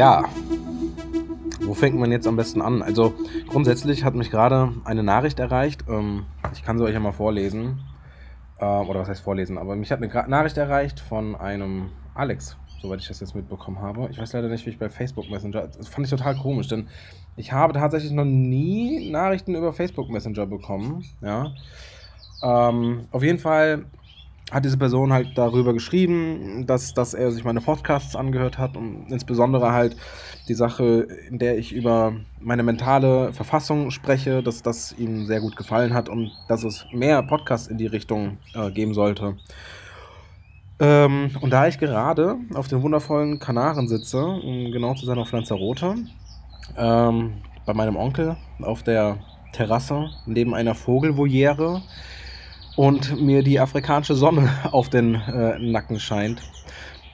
Ja, wo fängt man jetzt am besten an? Also grundsätzlich hat mich gerade eine Nachricht erreicht. Ähm, ich kann sie euch ja mal vorlesen. Ähm, oder was heißt vorlesen? Aber mich hat eine Gra Nachricht erreicht von einem Alex, soweit ich das jetzt mitbekommen habe. Ich weiß leider nicht, wie ich bei Facebook Messenger. Das fand ich total komisch, denn ich habe tatsächlich noch nie Nachrichten über Facebook Messenger bekommen. Ja. Ähm, auf jeden Fall hat diese Person halt darüber geschrieben, dass, dass er sich meine Podcasts angehört hat und insbesondere halt die Sache, in der ich über meine mentale Verfassung spreche, dass das ihm sehr gut gefallen hat und dass es mehr Podcasts in die Richtung äh, geben sollte. Ähm, und da ich gerade auf den wundervollen Kanaren sitze, um genau zu sein auf Lanzarote, ähm, bei meinem Onkel auf der Terrasse neben einer Vogelvoliere, und mir die afrikanische Sonne auf den äh, Nacken scheint,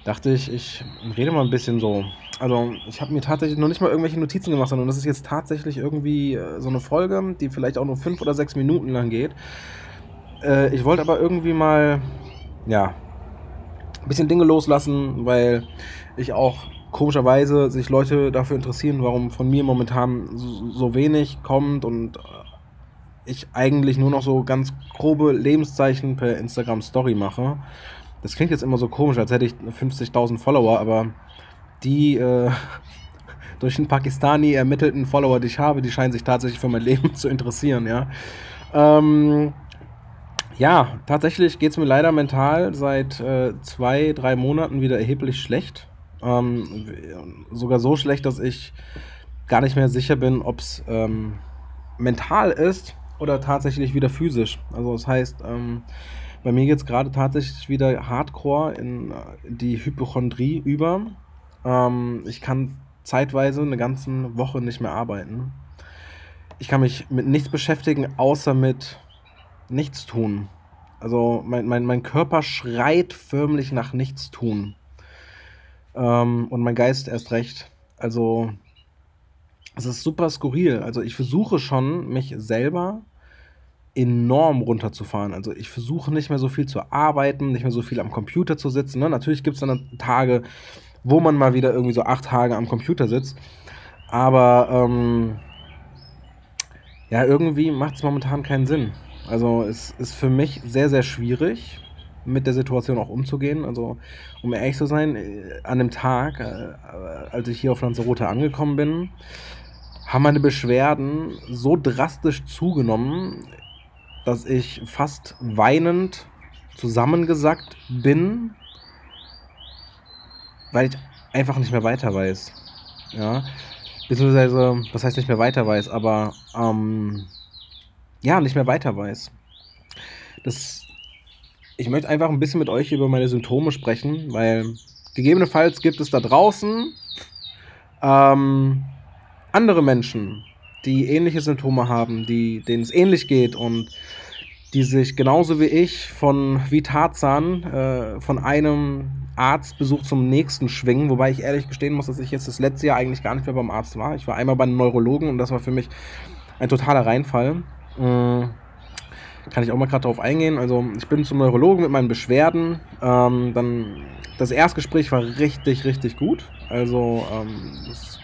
dachte ich, ich rede mal ein bisschen so. Also, ich habe mir tatsächlich noch nicht mal irgendwelche Notizen gemacht, sondern das ist jetzt tatsächlich irgendwie äh, so eine Folge, die vielleicht auch nur fünf oder sechs Minuten lang geht. Äh, ich wollte aber irgendwie mal, ja, ein bisschen Dinge loslassen, weil ich auch komischerweise sich Leute dafür interessieren, warum von mir momentan so, so wenig kommt und äh, ich eigentlich nur noch so ganz grobe Lebenszeichen per Instagram Story mache. Das klingt jetzt immer so komisch, als hätte ich 50.000 Follower, aber die äh, durch den Pakistani ermittelten Follower, die ich habe, die scheinen sich tatsächlich für mein Leben zu interessieren, ja. Ähm, ja, tatsächlich geht es mir leider mental seit äh, zwei, drei Monaten wieder erheblich schlecht. Ähm, sogar so schlecht, dass ich gar nicht mehr sicher bin, ob es ähm, mental ist oder tatsächlich wieder physisch. Also das heißt, ähm, bei mir geht es gerade tatsächlich wieder hardcore in äh, die Hypochondrie über. Ähm, ich kann zeitweise eine ganze Woche nicht mehr arbeiten. Ich kann mich mit nichts beschäftigen, außer mit nichts tun. Also mein, mein, mein Körper schreit förmlich nach nichts tun. Ähm, und mein Geist erst recht. Also es ist super skurril. Also ich versuche schon, mich selber enorm runterzufahren. Also ich versuche nicht mehr so viel zu arbeiten, nicht mehr so viel am Computer zu sitzen. Ne? Natürlich gibt es dann Tage, wo man mal wieder irgendwie so acht Tage am Computer sitzt. Aber ähm, ja, irgendwie macht es momentan keinen Sinn. Also es ist für mich sehr, sehr schwierig, mit der Situation auch umzugehen. Also, um ehrlich zu sein, äh, an dem Tag, äh, als ich hier auf Lanzarote angekommen bin, haben meine Beschwerden so drastisch zugenommen, dass ich fast weinend zusammengesackt bin, weil ich einfach nicht mehr weiter weiß. Ja. Beziehungsweise, was heißt nicht mehr weiter weiß, aber ähm, ja, nicht mehr weiter weiß. Das, ich möchte einfach ein bisschen mit euch über meine Symptome sprechen, weil gegebenenfalls gibt es da draußen ähm, andere Menschen, die ähnliche Symptome haben, die, denen es ähnlich geht und die sich genauso wie ich von wie Tarzan äh, von einem Arztbesuch zum nächsten schwingen, wobei ich ehrlich gestehen muss, dass ich jetzt das letzte Jahr eigentlich gar nicht mehr beim Arzt war. Ich war einmal bei einem Neurologen und das war für mich ein totaler Reinfall. Äh, kann ich auch mal gerade darauf eingehen. Also ich bin zum Neurologen mit meinen Beschwerden. Ähm, dann das Erstgespräch war richtig, richtig gut. Also ähm, das,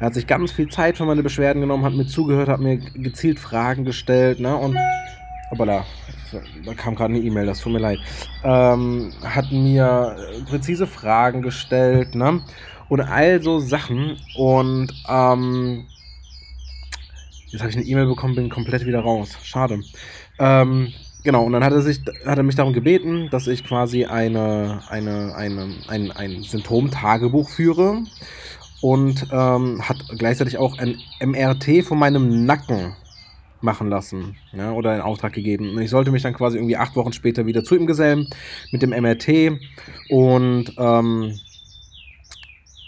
er hat sich ganz viel Zeit für meine Beschwerden genommen, hat mir zugehört, hat mir gezielt Fragen gestellt. Ne? Und Hoppala, da kam gerade eine E-Mail, das tut mir leid. Ähm, hat mir präzise Fragen gestellt, ne? Und all so Sachen. Und ähm, jetzt habe ich eine E-Mail bekommen, bin komplett wieder raus. Schade. Ähm, genau, und dann hat er, sich, hat er mich darum gebeten, dass ich quasi eine, eine, eine, ein, ein Symptomtagebuch führe und ähm, hat gleichzeitig auch ein MRT von meinem Nacken machen lassen ja, oder in Auftrag gegeben. Und ich sollte mich dann quasi irgendwie acht Wochen später wieder zu ihm gesellen mit dem MRT und ähm,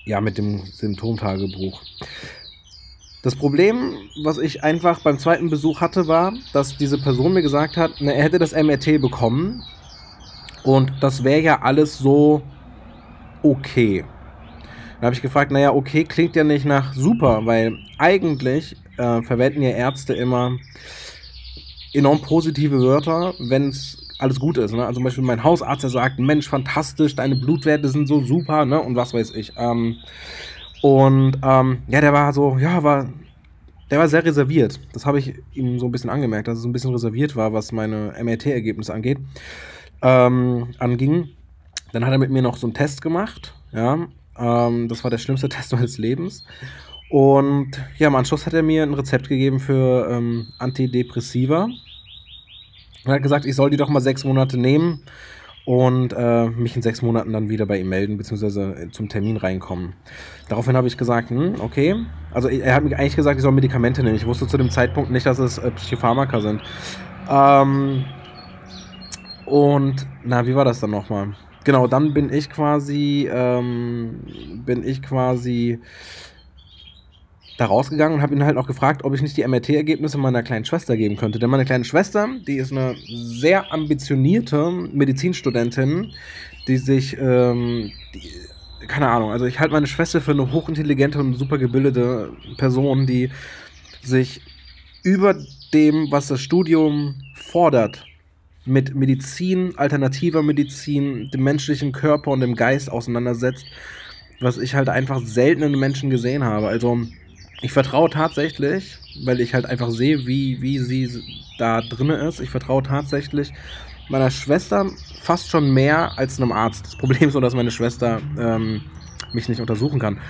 ja, mit dem Symptomtagebuch. Das Problem, was ich einfach beim zweiten Besuch hatte, war, dass diese Person mir gesagt hat, na, er hätte das MRT bekommen und das wäre ja alles so okay. Dann habe ich gefragt, naja, okay, klingt ja nicht nach super, weil eigentlich äh, verwenden ja Ärzte immer enorm positive Wörter, wenn es alles gut ist. Ne? Also zum Beispiel mein Hausarzt, der sagt, Mensch, fantastisch, deine Blutwerte sind so super, ne? Und was weiß ich. Ähm, und ähm, ja, der war so, ja, war, der war sehr reserviert. Das habe ich ihm so ein bisschen angemerkt, dass er so ein bisschen reserviert war, was meine MRT-Ergebnisse angeht, ähm, anging. Dann hat er mit mir noch so einen Test gemacht, ja. Ähm, das war der schlimmste Test meines Lebens. Und ja, im Anschluss hat er mir ein Rezept gegeben für ähm, Antidepressiva. Er hat gesagt, ich soll die doch mal sechs Monate nehmen und äh, mich in sechs Monaten dann wieder bei ihm melden, beziehungsweise zum Termin reinkommen. Daraufhin habe ich gesagt, hm, okay. Also er hat mir eigentlich gesagt, ich soll Medikamente nehmen. Ich wusste zu dem Zeitpunkt nicht, dass es äh, Psychopharmaka sind. Ähm, und na, wie war das dann nochmal? Genau, dann bin ich quasi, ähm, bin ich quasi da rausgegangen und habe ihn halt auch gefragt, ob ich nicht die MRT-Ergebnisse meiner kleinen Schwester geben könnte. Denn meine kleine Schwester, die ist eine sehr ambitionierte Medizinstudentin, die sich, ähm, die, keine Ahnung, also ich halte meine Schwester für eine hochintelligente und super gebildete Person, die sich über dem, was das Studium fordert, mit Medizin, alternativer Medizin, dem menschlichen Körper und dem Geist auseinandersetzt, was ich halt einfach selten in Menschen gesehen habe. Also ich vertraue tatsächlich, weil ich halt einfach sehe, wie, wie sie da drin ist. Ich vertraue tatsächlich meiner Schwester fast schon mehr als einem Arzt. Das Problem ist nur, dass meine Schwester ähm, mich nicht untersuchen kann.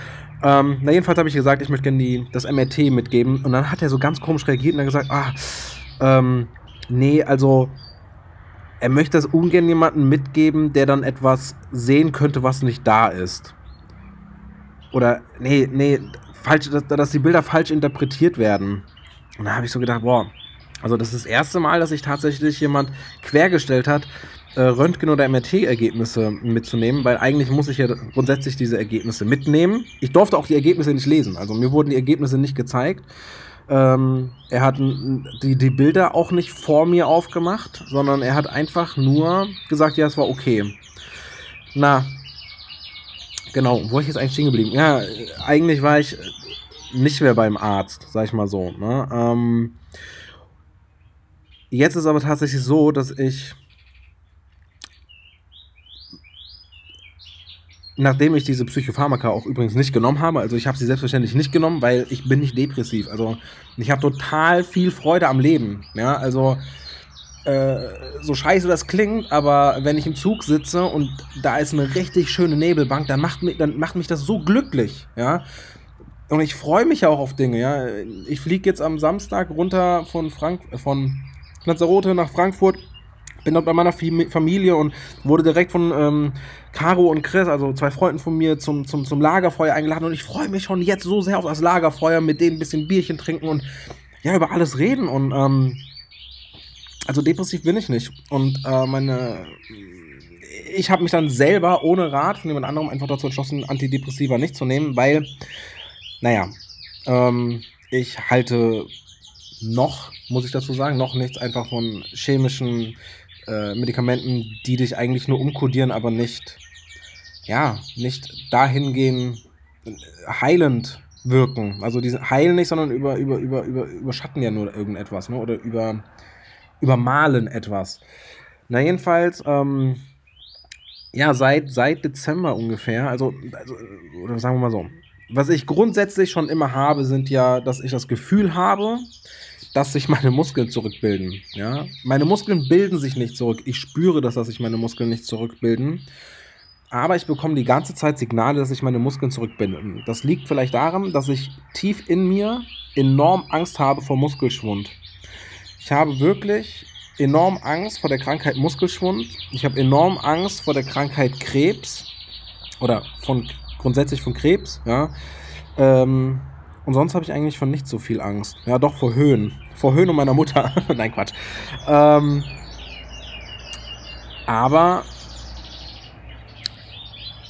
Ähm, na, jedenfalls habe ich gesagt, ich möchte gerne die, das MRT mitgeben. Und dann hat er so ganz komisch reagiert und hat gesagt, ah, ähm, nee, also er möchte das ungern jemandem mitgeben, der dann etwas sehen könnte, was nicht da ist. Oder, nee, nee, falsch, dass, dass die Bilder falsch interpretiert werden. Und da habe ich so gedacht, boah, also das ist das erste Mal, dass sich tatsächlich jemand quergestellt hat, äh, Röntgen- oder MRT-Ergebnisse mitzunehmen, weil eigentlich muss ich ja grundsätzlich diese Ergebnisse mitnehmen. Ich durfte auch die Ergebnisse nicht lesen, also mir wurden die Ergebnisse nicht gezeigt. Ähm, er hat die, die Bilder auch nicht vor mir aufgemacht, sondern er hat einfach nur gesagt, ja, es war okay. Na, Genau, wo ich jetzt eigentlich stehen geblieben? Ja, eigentlich war ich nicht mehr beim Arzt, sag ich mal so. Ne? Ähm, jetzt ist aber tatsächlich so, dass ich, nachdem ich diese Psychopharmaka auch übrigens nicht genommen habe, also ich habe sie selbstverständlich nicht genommen, weil ich bin nicht depressiv. Also ich habe total viel Freude am Leben. Ja, also äh, so scheiße das klingt, aber wenn ich im Zug sitze und da ist eine richtig schöne Nebelbank, dann macht mich, dann macht mich das so glücklich, ja. Und ich freue mich ja auch auf Dinge, ja. Ich fliege jetzt am Samstag runter von Frank von Lanzarote nach Frankfurt, bin dort bei meiner Familie und wurde direkt von ähm, Caro und Chris, also zwei Freunden von mir, zum, zum, zum Lagerfeuer eingeladen und ich freue mich schon jetzt so sehr auf das Lagerfeuer, mit denen ein bisschen Bierchen trinken und ja, über alles reden und ähm, also depressiv bin ich nicht. Und äh, meine. Ich habe mich dann selber ohne Rat von jemand anderem einfach dazu entschlossen, Antidepressiva nicht zu nehmen, weil, naja, ähm, ich halte noch, muss ich dazu sagen, noch nichts einfach von chemischen äh, Medikamenten, die dich eigentlich nur umkodieren, aber nicht, ja, nicht dahingehend heilend wirken. Also diese heilen nicht, sondern über, über, über, über, überschatten ja nur irgendetwas, ne? Oder über übermalen etwas. Na, jedenfalls, ähm, ja, seit, seit Dezember ungefähr, also, also, oder sagen wir mal so, was ich grundsätzlich schon immer habe, sind ja, dass ich das Gefühl habe, dass sich meine Muskeln zurückbilden. Ja? Meine Muskeln bilden sich nicht zurück. Ich spüre das, dass sich meine Muskeln nicht zurückbilden. Aber ich bekomme die ganze Zeit Signale, dass sich meine Muskeln zurückbilden. Das liegt vielleicht daran, dass ich tief in mir enorm Angst habe vor Muskelschwund. Ich habe wirklich enorm Angst vor der Krankheit Muskelschwund. Ich habe enorm Angst vor der Krankheit Krebs oder von grundsätzlich von Krebs. Ja. Ähm, und sonst habe ich eigentlich von nicht so viel Angst. Ja, doch vor Höhen. Vor Höhen und meiner Mutter. Nein, Quatsch. Ähm, aber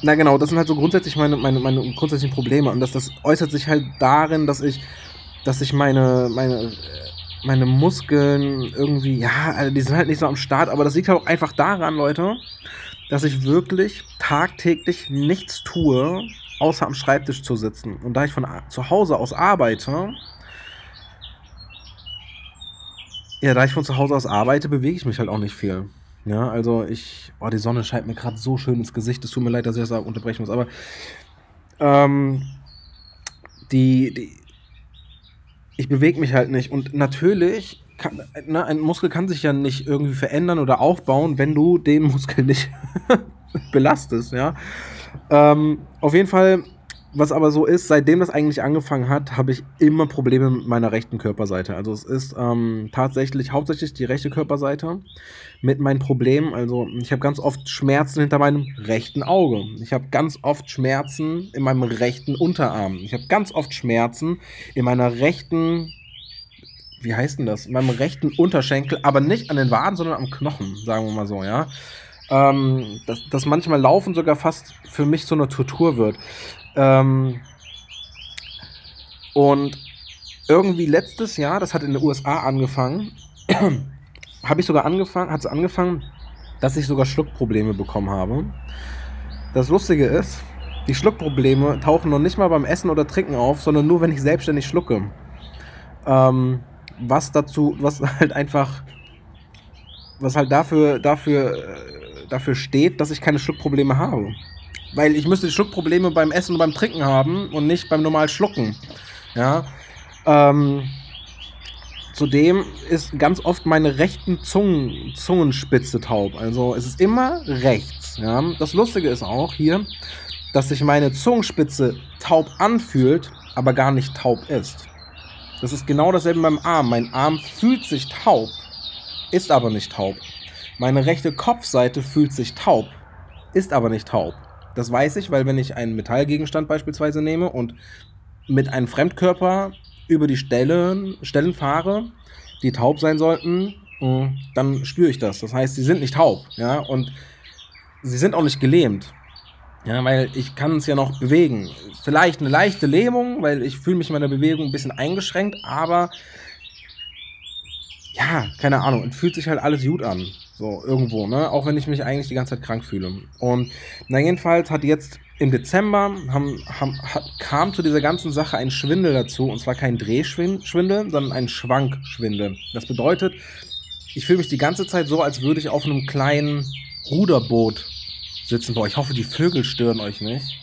na genau, das sind halt so grundsätzlich meine, meine, meine grundsätzlichen Probleme. Und das, das äußert sich halt darin, dass ich, dass ich meine, meine meine Muskeln irgendwie, ja, also die sind halt nicht so am Start, aber das liegt halt auch einfach daran, Leute, dass ich wirklich tagtäglich nichts tue, außer am Schreibtisch zu sitzen. Und da ich von zu Hause aus arbeite, ja, da ich von zu Hause aus arbeite, bewege ich mich halt auch nicht viel. Ja, also ich, oh, die Sonne scheint mir gerade so schön ins Gesicht. Es tut mir leid, dass ich das unterbrechen muss, aber ähm, die, die, ich bewege mich halt nicht. Und natürlich, kann, ne, ein Muskel kann sich ja nicht irgendwie verändern oder aufbauen, wenn du den Muskel nicht belastest, ja. Ähm, auf jeden Fall was aber so ist, seitdem das eigentlich angefangen hat, habe ich immer Probleme mit meiner rechten Körperseite. Also es ist ähm, tatsächlich hauptsächlich die rechte Körperseite mit meinen Problemen. Also ich habe ganz oft Schmerzen hinter meinem rechten Auge. Ich habe ganz oft Schmerzen in meinem rechten Unterarm. Ich habe ganz oft Schmerzen in meiner rechten, wie heißt denn das? In meinem rechten Unterschenkel, aber nicht an den Waden, sondern am Knochen, sagen wir mal so, ja. Ähm, dass, dass manchmal Laufen sogar fast für mich so eine Tortur wird. Ähm, und irgendwie letztes Jahr, das hat in den USA angefangen, habe ich sogar angefangen, hat es angefangen, dass ich sogar Schluckprobleme bekommen habe. Das Lustige ist, die Schluckprobleme tauchen noch nicht mal beim Essen oder Trinken auf, sondern nur, wenn ich selbstständig schlucke. Ähm, was dazu, was halt einfach, was halt dafür, dafür, äh, dafür steht, dass ich keine Schluckprobleme habe. Weil ich müsste Schluckprobleme beim Essen und beim Trinken haben und nicht beim normalen Schlucken. Ja. Ähm, zudem ist ganz oft meine rechten Zungen, Zungenspitze taub. Also es ist immer rechts. Ja. Das Lustige ist auch hier, dass sich meine Zungenspitze taub anfühlt, aber gar nicht taub ist. Das ist genau dasselbe beim Arm. Mein Arm fühlt sich taub, ist aber nicht taub. Meine rechte Kopfseite fühlt sich taub, ist aber nicht taub. Das weiß ich, weil wenn ich einen Metallgegenstand beispielsweise nehme und mit einem Fremdkörper über die Stellen, Stellen fahre, die taub sein sollten, äh, dann spüre ich das. Das heißt, sie sind nicht taub, ja, und sie sind auch nicht gelähmt. Ja, weil ich kann es ja noch bewegen. Vielleicht eine leichte Lähmung, weil ich fühle mich in meiner Bewegung ein bisschen eingeschränkt, aber ja, keine Ahnung, es fühlt sich halt alles gut an. So, irgendwo, ne? Auch wenn ich mich eigentlich die ganze Zeit krank fühle. Und na, jedenfalls hat jetzt im Dezember haben, haben, hat, kam zu dieser ganzen Sache ein Schwindel dazu. Und zwar kein Drehschwindel, sondern ein Schwankschwindel. Das bedeutet, ich fühle mich die ganze Zeit so, als würde ich auf einem kleinen Ruderboot sitzen. Boah, ich hoffe, die Vögel stören euch nicht.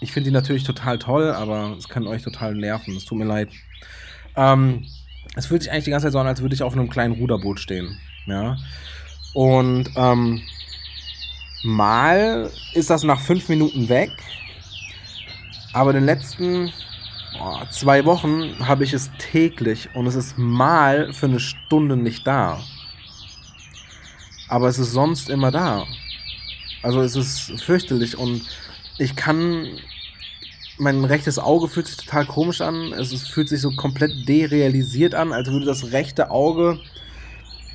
Ich finde die natürlich total toll, aber es kann euch total nerven. Es tut mir leid. Ähm, es fühlt sich eigentlich die ganze Zeit so an, als würde ich auf einem kleinen Ruderboot stehen. Ja. Und ähm, mal ist das nach fünf Minuten weg. Aber in den letzten oh, zwei Wochen habe ich es täglich und es ist mal für eine Stunde nicht da. Aber es ist sonst immer da. Also es ist fürchterlich und ich kann. Mein rechtes Auge fühlt sich total komisch an. Es fühlt sich so komplett derealisiert an, als würde das rechte Auge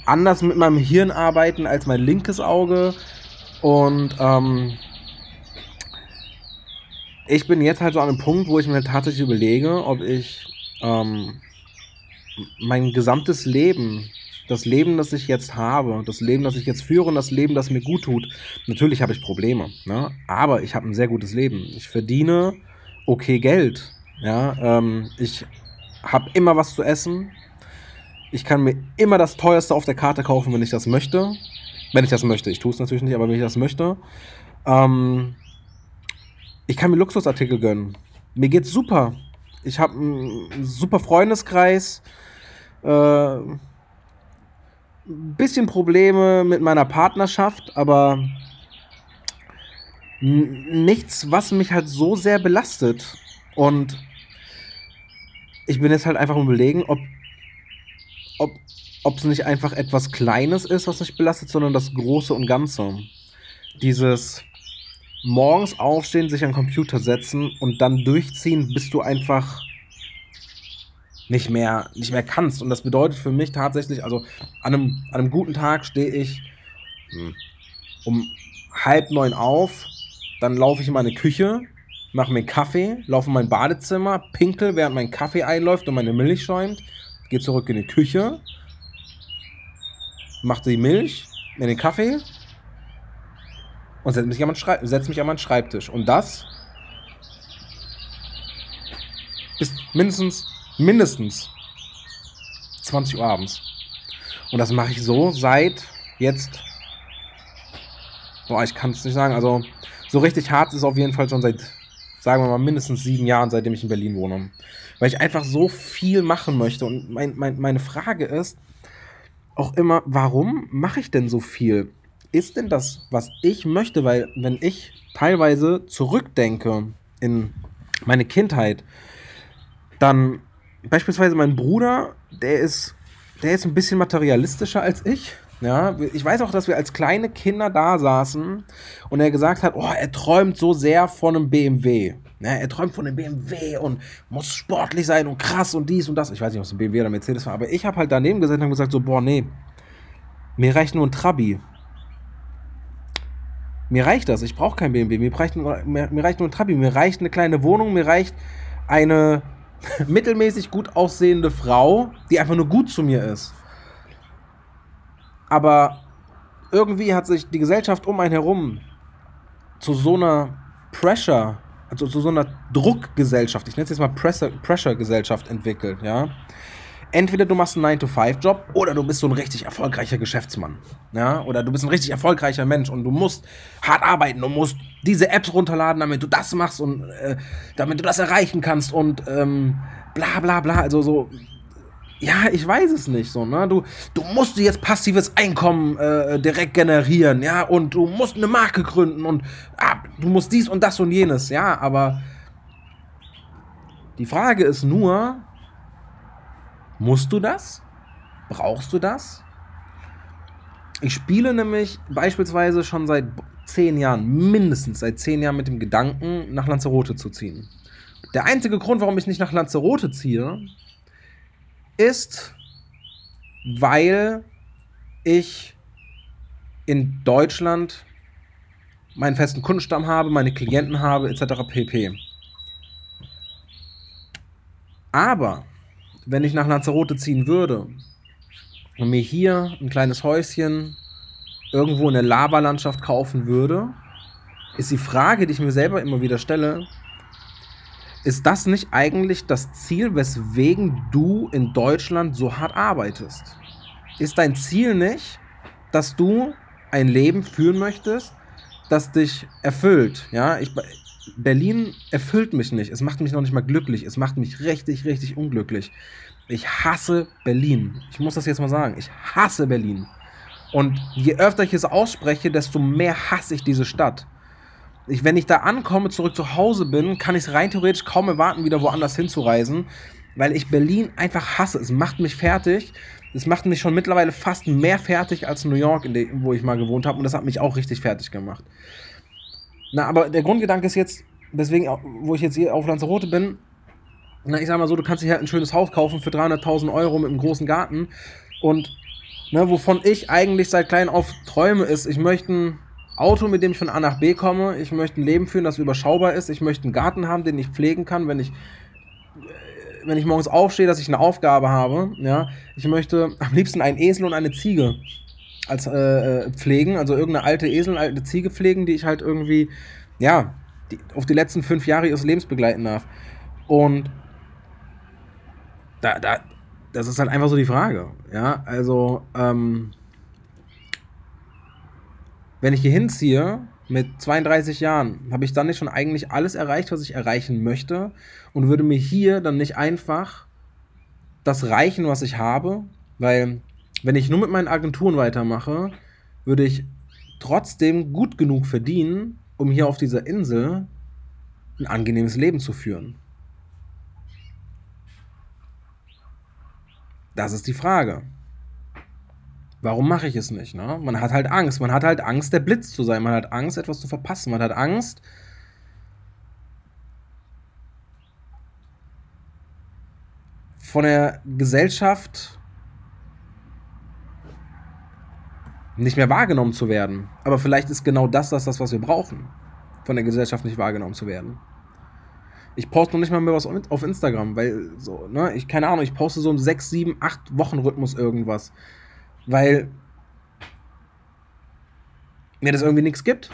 anders mit meinem Hirn arbeiten als mein linkes Auge. Und ähm, ich bin jetzt halt so an einem Punkt, wo ich mir tatsächlich überlege, ob ich ähm, mein gesamtes Leben, das Leben, das ich jetzt habe, das Leben, das ich jetzt führe und das Leben, das mir gut tut, natürlich habe ich Probleme, ne? aber ich habe ein sehr gutes Leben. Ich verdiene okay Geld. Ja? Ähm, ich habe immer was zu essen. Ich kann mir immer das teuerste auf der Karte kaufen, wenn ich das möchte. Wenn ich das möchte. Ich tue es natürlich nicht, aber wenn ich das möchte. Ähm, ich kann mir Luxusartikel gönnen. Mir geht's super. Ich habe einen super Freundeskreis. Äh, bisschen Probleme mit meiner Partnerschaft, aber nichts, was mich halt so sehr belastet. Und ich bin jetzt halt einfach überlegen, ob ob es nicht einfach etwas Kleines ist, was mich belastet, sondern das Große und Ganze. Dieses morgens aufstehen, sich an den Computer setzen und dann durchziehen, bis du einfach nicht mehr, nicht mehr kannst. Und das bedeutet für mich tatsächlich, also an einem, an einem guten Tag stehe ich hm, um halb neun auf, dann laufe ich in meine Küche, mache mir einen Kaffee, laufe in mein Badezimmer, pinkel, während mein Kaffee einläuft und meine Milch schäumt, gehe zurück in die Küche, mache die Milch in den Kaffee und setze mich, an meinen setz mich an meinen Schreibtisch. Und das bis mindestens, mindestens 20 Uhr abends. Und das mache ich so seit jetzt boah, ich kann es nicht sagen. Also, so richtig hart ist es auf jeden Fall schon seit, sagen wir mal, mindestens sieben Jahren, seitdem ich in Berlin wohne. Weil ich einfach so viel machen möchte. Und mein, mein, meine Frage ist auch immer, warum mache ich denn so viel? Ist denn das, was ich möchte? Weil, wenn ich teilweise zurückdenke in meine Kindheit, dann beispielsweise mein Bruder, der ist, der ist ein bisschen materialistischer als ich. Ja, ich weiß auch, dass wir als kleine Kinder da saßen und er gesagt hat, oh, er träumt so sehr von einem BMW. Ja, er träumt von einem BMW und muss sportlich sein und krass und dies und das. Ich weiß nicht, ob es ein BMW oder Mercedes war, aber ich habe halt daneben gesessen und gesagt so, boah, nee, mir reicht nur ein Trabi. Mir reicht das, ich brauche kein BMW, mir reicht, mir, mir reicht nur ein Trabi, mir reicht eine kleine Wohnung, mir reicht eine mittelmäßig gut aussehende Frau, die einfach nur gut zu mir ist. Aber irgendwie hat sich die Gesellschaft um einen herum zu so einer Pressure, also zu so einer Druckgesellschaft, ich nenne es jetzt mal Pressure-Gesellschaft entwickelt, ja entweder du machst einen 9-to-5-Job oder du bist so ein richtig erfolgreicher Geschäftsmann. Ja? Oder du bist ein richtig erfolgreicher Mensch und du musst hart arbeiten, du musst diese Apps runterladen, damit du das machst und äh, damit du das erreichen kannst und ähm, bla bla bla. Also so. Ja, ich weiß es nicht so, ne? Du, du musst jetzt passives Einkommen äh, direkt generieren, ja, und du musst eine Marke gründen und ah, du musst dies und das und jenes, ja, aber die Frage ist nur, Musst du das? Brauchst du das? Ich spiele nämlich beispielsweise schon seit zehn Jahren, mindestens seit zehn Jahren mit dem Gedanken, nach Lanzarote zu ziehen. Der einzige Grund, warum ich nicht nach Lanzarote ziehe, ist, weil ich in Deutschland meinen festen Kundenstamm habe, meine Klienten habe, etc. pp. Aber wenn ich nach Lanzarote ziehen würde und mir hier ein kleines Häuschen irgendwo in der Lavalandschaft kaufen würde, ist die Frage, die ich mir selber immer wieder stelle, ist das nicht eigentlich das Ziel, weswegen du in Deutschland so hart arbeitest? Ist dein Ziel nicht, dass du ein Leben führen möchtest, das dich erfüllt? Ja, ich, Berlin erfüllt mich nicht. Es macht mich noch nicht mal glücklich. Es macht mich richtig, richtig unglücklich. Ich hasse Berlin. Ich muss das jetzt mal sagen. Ich hasse Berlin. Und je öfter ich es ausspreche, desto mehr hasse ich diese Stadt. Ich, wenn ich da ankomme, zurück zu Hause bin, kann ich es rein theoretisch kaum erwarten, wieder woanders hinzureisen, weil ich Berlin einfach hasse. Es macht mich fertig. Es macht mich schon mittlerweile fast mehr fertig als New York, wo ich mal gewohnt habe. Und das hat mich auch richtig fertig gemacht. Na, aber der Grundgedanke ist jetzt, deswegen, wo ich jetzt hier auf Lanzarote bin, na, ich sag mal so, du kannst dir halt ein schönes Haus kaufen für 300.000 Euro mit einem großen Garten. Und ne, wovon ich eigentlich seit klein auf träume, ist, ich möchte ein Auto, mit dem ich von A nach B komme. Ich möchte ein Leben führen, das überschaubar ist. Ich möchte einen Garten haben, den ich pflegen kann, wenn ich, äh, wenn ich morgens aufstehe, dass ich eine Aufgabe habe. Ja, ich möchte am liebsten einen Esel und eine Ziege als äh, äh, pflegen, also irgendeine alte Esel, eine alte Ziege pflegen, die ich halt irgendwie, ja, die, auf die letzten fünf Jahre ihres Lebens begleiten darf. Und da, da, das ist halt einfach so die Frage. Ja, also, ähm, wenn ich hier hinziehe mit 32 Jahren, habe ich dann nicht schon eigentlich alles erreicht, was ich erreichen möchte und würde mir hier dann nicht einfach das reichen, was ich habe, weil wenn ich nur mit meinen Agenturen weitermache, würde ich trotzdem gut genug verdienen, um hier auf dieser Insel ein angenehmes Leben zu führen. Das ist die Frage. Warum mache ich es nicht? Ne? Man hat halt Angst. Man hat halt Angst, der Blitz zu sein. Man hat Angst, etwas zu verpassen. Man hat Angst, von der Gesellschaft nicht mehr wahrgenommen zu werden. Aber vielleicht ist genau das das, das was wir brauchen, von der Gesellschaft nicht wahrgenommen zu werden. Ich poste noch nicht mal mehr was auf Instagram, weil so, ne, ich keine Ahnung, ich poste so im 6, 7, 8 Wochen Rhythmus irgendwas, weil mir das irgendwie nichts gibt.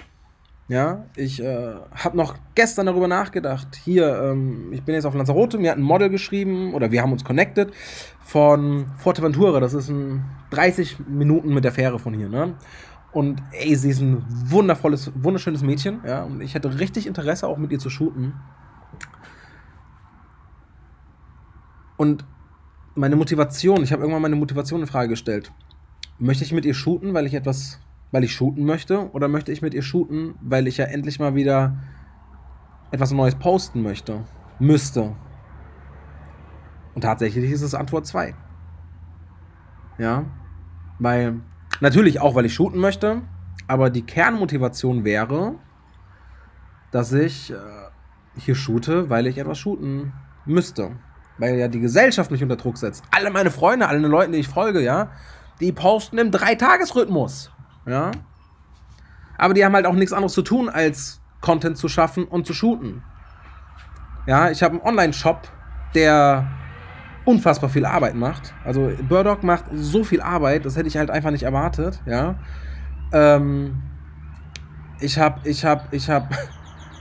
Ja, ich äh, habe noch gestern darüber nachgedacht. Hier, ähm, ich bin jetzt auf Lanzarote, mir hat ein Model geschrieben oder wir haben uns connected von Forteventura. Das ist ein 30 Minuten mit der Fähre von hier, ne? Und ey, sie ist ein wundervolles, wunderschönes Mädchen, ja. Und ich hätte richtig Interesse, auch mit ihr zu shooten. Und meine Motivation, ich habe irgendwann meine Motivation in Frage gestellt. Möchte ich mit ihr shooten, weil ich etwas, weil ich shooten möchte? Oder möchte ich mit ihr shooten, weil ich ja endlich mal wieder etwas Neues posten möchte? Müsste. Und tatsächlich ist es Antwort 2. Ja. Weil, natürlich auch, weil ich shooten möchte, aber die Kernmotivation wäre, dass ich äh, hier shoote, weil ich etwas shooten müsste weil ja die Gesellschaft mich unter Druck setzt. Alle meine Freunde, alle Leute, die ich folge, ja, die posten im Dreitagesrhythmus, ja. Aber die haben halt auch nichts anderes zu tun, als Content zu schaffen und zu shooten. Ja, ich habe einen Online-Shop, der unfassbar viel Arbeit macht. Also Burdock macht so viel Arbeit, das hätte ich halt einfach nicht erwartet, ja. Ähm, ich habe, ich habe, ich habe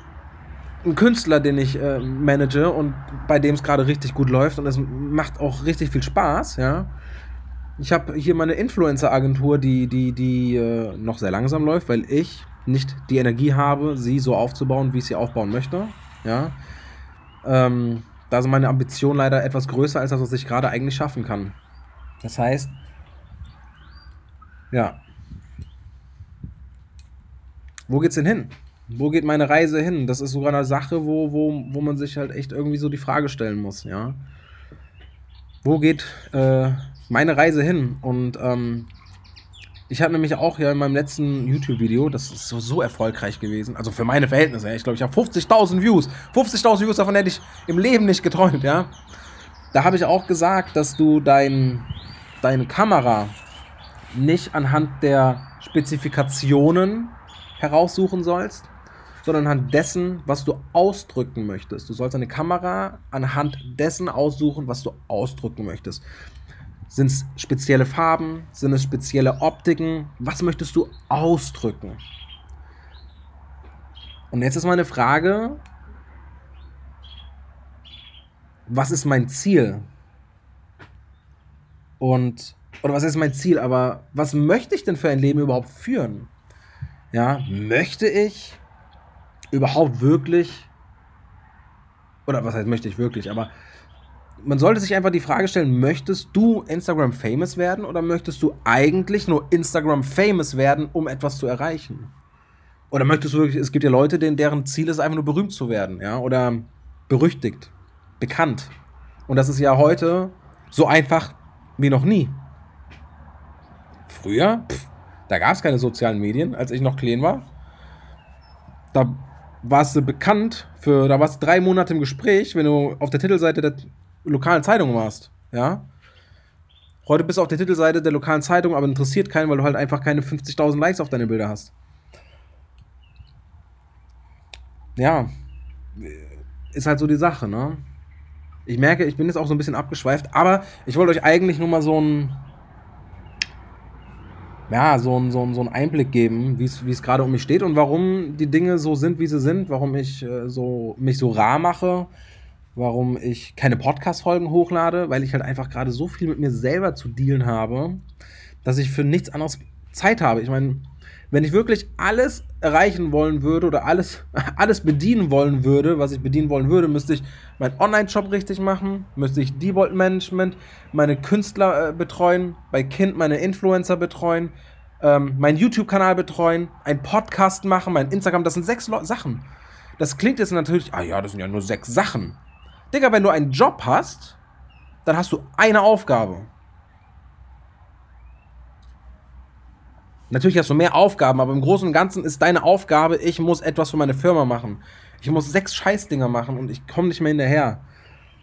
einen Künstler, den ich äh, manage und bei dem es gerade richtig gut läuft und es macht auch richtig viel Spaß, ja. Ich habe hier meine Influencer-Agentur, die, die, die äh, noch sehr langsam läuft, weil ich nicht die Energie habe, sie so aufzubauen, wie ich sie aufbauen möchte. Ja. Ähm, da sind meine Ambitionen leider etwas größer als das, was ich gerade eigentlich schaffen kann. Das heißt, ja. Wo geht's denn hin? Wo geht meine Reise hin? Das ist sogar eine Sache, wo, wo, wo man sich halt echt irgendwie so die Frage stellen muss, ja. Wo geht äh, meine Reise hin? Und ähm, ich habe nämlich auch ja in meinem letzten YouTube-Video, das ist so, so erfolgreich gewesen, also für meine Verhältnisse, ich glaube, ich habe 50.000 Views. 50.000 Views, davon hätte ich im Leben nicht geträumt, ja. Da habe ich auch gesagt, dass du dein, deine Kamera nicht anhand der Spezifikationen heraussuchen sollst, sondern anhand dessen, was du ausdrücken möchtest. Du sollst eine Kamera anhand dessen aussuchen, was du ausdrücken möchtest. Sind es spezielle Farben? Sind es spezielle Optiken? Was möchtest du ausdrücken? Und jetzt ist meine Frage, was ist mein Ziel? Und, oder was ist mein Ziel, aber was möchte ich denn für ein Leben überhaupt führen? Ja, möchte ich überhaupt wirklich, oder was heißt möchte ich wirklich, aber man sollte sich einfach die Frage stellen, möchtest du Instagram famous werden oder möchtest du eigentlich nur Instagram famous werden, um etwas zu erreichen? Oder möchtest du wirklich, es gibt ja Leute, denen, deren Ziel ist einfach nur berühmt zu werden, ja, oder berüchtigt, bekannt. Und das ist ja heute so einfach wie noch nie. Früher, pff, da gab es keine sozialen Medien, als ich noch klein war. Da warst du bekannt für, da warst du drei Monate im Gespräch, wenn du auf der Titelseite der lokalen Zeitung warst. Ja. Heute bist du auf der Titelseite der lokalen Zeitung, aber interessiert keinen, weil du halt einfach keine 50.000 Likes auf deine Bilder hast. Ja. Ist halt so die Sache, ne? Ich merke, ich bin jetzt auch so ein bisschen abgeschweift, aber ich wollte euch eigentlich nur mal so ein ja, so, ein, so, ein, so einen Einblick geben, wie es gerade um mich steht und warum die Dinge so sind, wie sie sind, warum ich äh, so, mich so rar mache, warum ich keine Podcast-Folgen hochlade, weil ich halt einfach gerade so viel mit mir selber zu dealen habe, dass ich für nichts anderes Zeit habe. Ich meine, wenn ich wirklich alles erreichen wollen würde oder alles, alles bedienen wollen würde, was ich bedienen wollen würde, müsste ich meinen Online-Shop richtig machen, müsste ich Devolt-Management, meine Künstler äh, betreuen, bei Kind meine Influencer betreuen, ähm, meinen YouTube-Kanal betreuen, einen Podcast machen, mein Instagram, das sind sechs Lo Sachen. Das klingt jetzt natürlich, ah ja, das sind ja nur sechs Sachen. Digga, wenn du einen Job hast, dann hast du eine Aufgabe. Natürlich hast du mehr Aufgaben, aber im Großen und Ganzen ist deine Aufgabe, ich muss etwas für meine Firma machen. Ich muss sechs Scheißdinger machen und ich komme nicht mehr hinterher.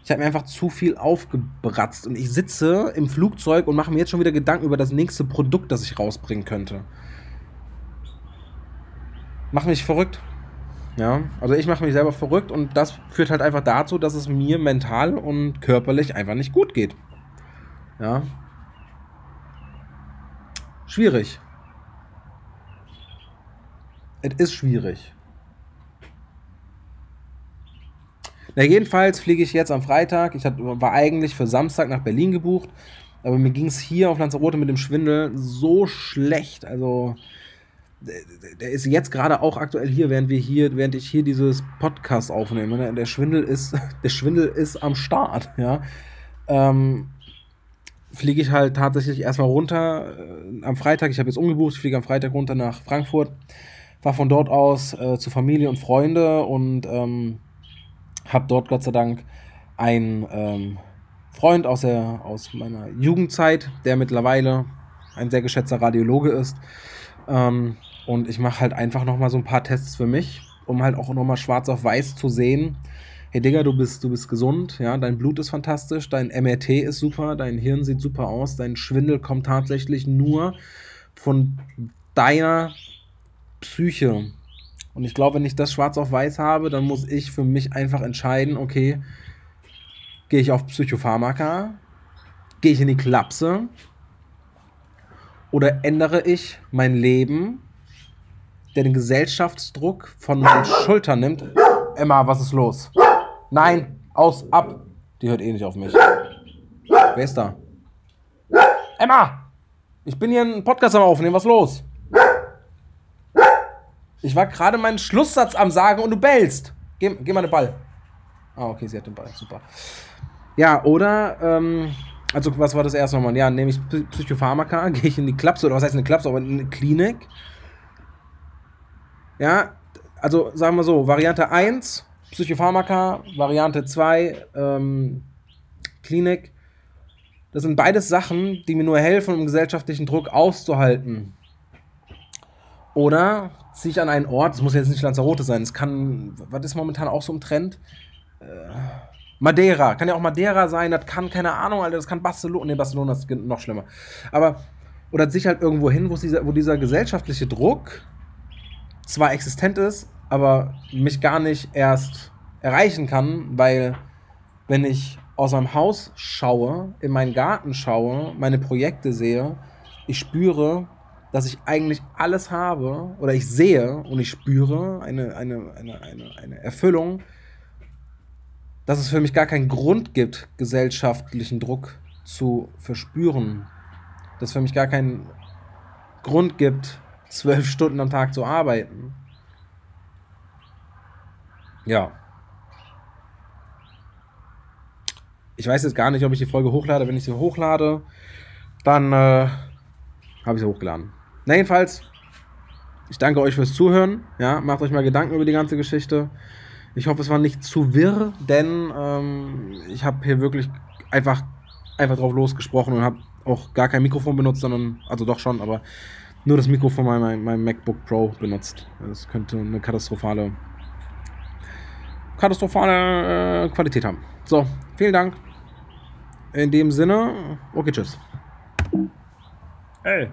Ich habe mir einfach zu viel aufgebratzt und ich sitze im Flugzeug und mache mir jetzt schon wieder Gedanken über das nächste Produkt, das ich rausbringen könnte. Mach mich verrückt. Ja, also ich mache mich selber verrückt und das führt halt einfach dazu, dass es mir mental und körperlich einfach nicht gut geht. Ja. Schwierig. Es ist schwierig. Na, jedenfalls fliege ich jetzt am Freitag. Ich war eigentlich für Samstag nach Berlin gebucht, aber mir ging es hier auf Lanzarote mit dem Schwindel so schlecht. Also, der ist jetzt gerade auch aktuell hier, während wir hier, während ich hier dieses Podcast aufnehme. Ne? Der Schwindel ist, der Schwindel ist am Start, ja. Ähm, fliege ich halt tatsächlich erstmal runter äh, am Freitag. Ich habe jetzt umgebucht, ich fliege am Freitag runter nach Frankfurt, war von dort aus äh, zu Familie und Freunde und ähm, habe dort Gott sei Dank einen ähm, Freund aus, der, aus meiner Jugendzeit, der mittlerweile ein sehr geschätzter Radiologe ist. Ähm, und ich mache halt einfach nochmal so ein paar Tests für mich, um halt auch nochmal schwarz auf weiß zu sehen, hey Digga, du bist, du bist gesund, ja, dein Blut ist fantastisch, dein MRT ist super, dein Hirn sieht super aus, dein Schwindel kommt tatsächlich nur von deiner Psyche. Und ich glaube, wenn ich das schwarz auf weiß habe, dann muss ich für mich einfach entscheiden, okay, gehe ich auf Psychopharmaka, gehe ich in die Klapse oder ändere ich mein Leben, der den Gesellschaftsdruck von meinen Schultern nimmt. Emma, was ist los? Nein, aus, ab. Die hört eh nicht auf mich. Wer ist da? Emma! Ich bin hier einen Podcast am Aufnehmen, was ist los? Ich war gerade meinen Schlusssatz am Sagen und du bellst. Geh, geh mal den Ball. Ah, okay, sie hat den Ball. Super. Ja, oder, ähm, also was war das erste nochmal? Ja, nehme ich Psychopharmaka, gehe ich in die Klapse, oder was heißt eine Klapse, aber in eine Klinik. Ja, also sagen wir so, Variante 1, Psychopharmaka, Variante 2, ähm, Klinik. Das sind beides Sachen, die mir nur helfen, um gesellschaftlichen Druck auszuhalten. Oder ziehe ich an einen Ort, das muss jetzt nicht Lanzarote sein, es kann, was ist momentan auch so im Trend? Äh, Madeira, kann ja auch Madeira sein, das kann, keine Ahnung, Alter, das kann Barcelona, nee, Barcelona ist noch schlimmer. Aber, oder sich halt irgendwo hin, wo dieser, wo dieser gesellschaftliche Druck zwar existent ist, aber mich gar nicht erst erreichen kann, weil wenn ich aus meinem Haus schaue, in meinen Garten schaue, meine Projekte sehe, ich spüre, dass ich eigentlich alles habe oder ich sehe und ich spüre eine, eine, eine, eine, eine Erfüllung, dass es für mich gar keinen Grund gibt, gesellschaftlichen Druck zu verspüren. Dass es für mich gar keinen Grund gibt, zwölf Stunden am Tag zu arbeiten. Ja. Ich weiß jetzt gar nicht, ob ich die Folge hochlade. Wenn ich sie hochlade, dann äh, habe ich sie hochgeladen. Na, jedenfalls, ich danke euch fürs Zuhören. Ja, macht euch mal Gedanken über die ganze Geschichte. Ich hoffe, es war nicht zu wirr, denn ähm, ich habe hier wirklich einfach, einfach drauf losgesprochen und habe auch gar kein Mikrofon benutzt, sondern, also doch schon, aber nur das Mikrofon von meinem, meinem MacBook Pro benutzt. Das könnte eine katastrophale katastrophale äh, Qualität haben. So, vielen Dank. In dem Sinne, okay, tschüss. Ey.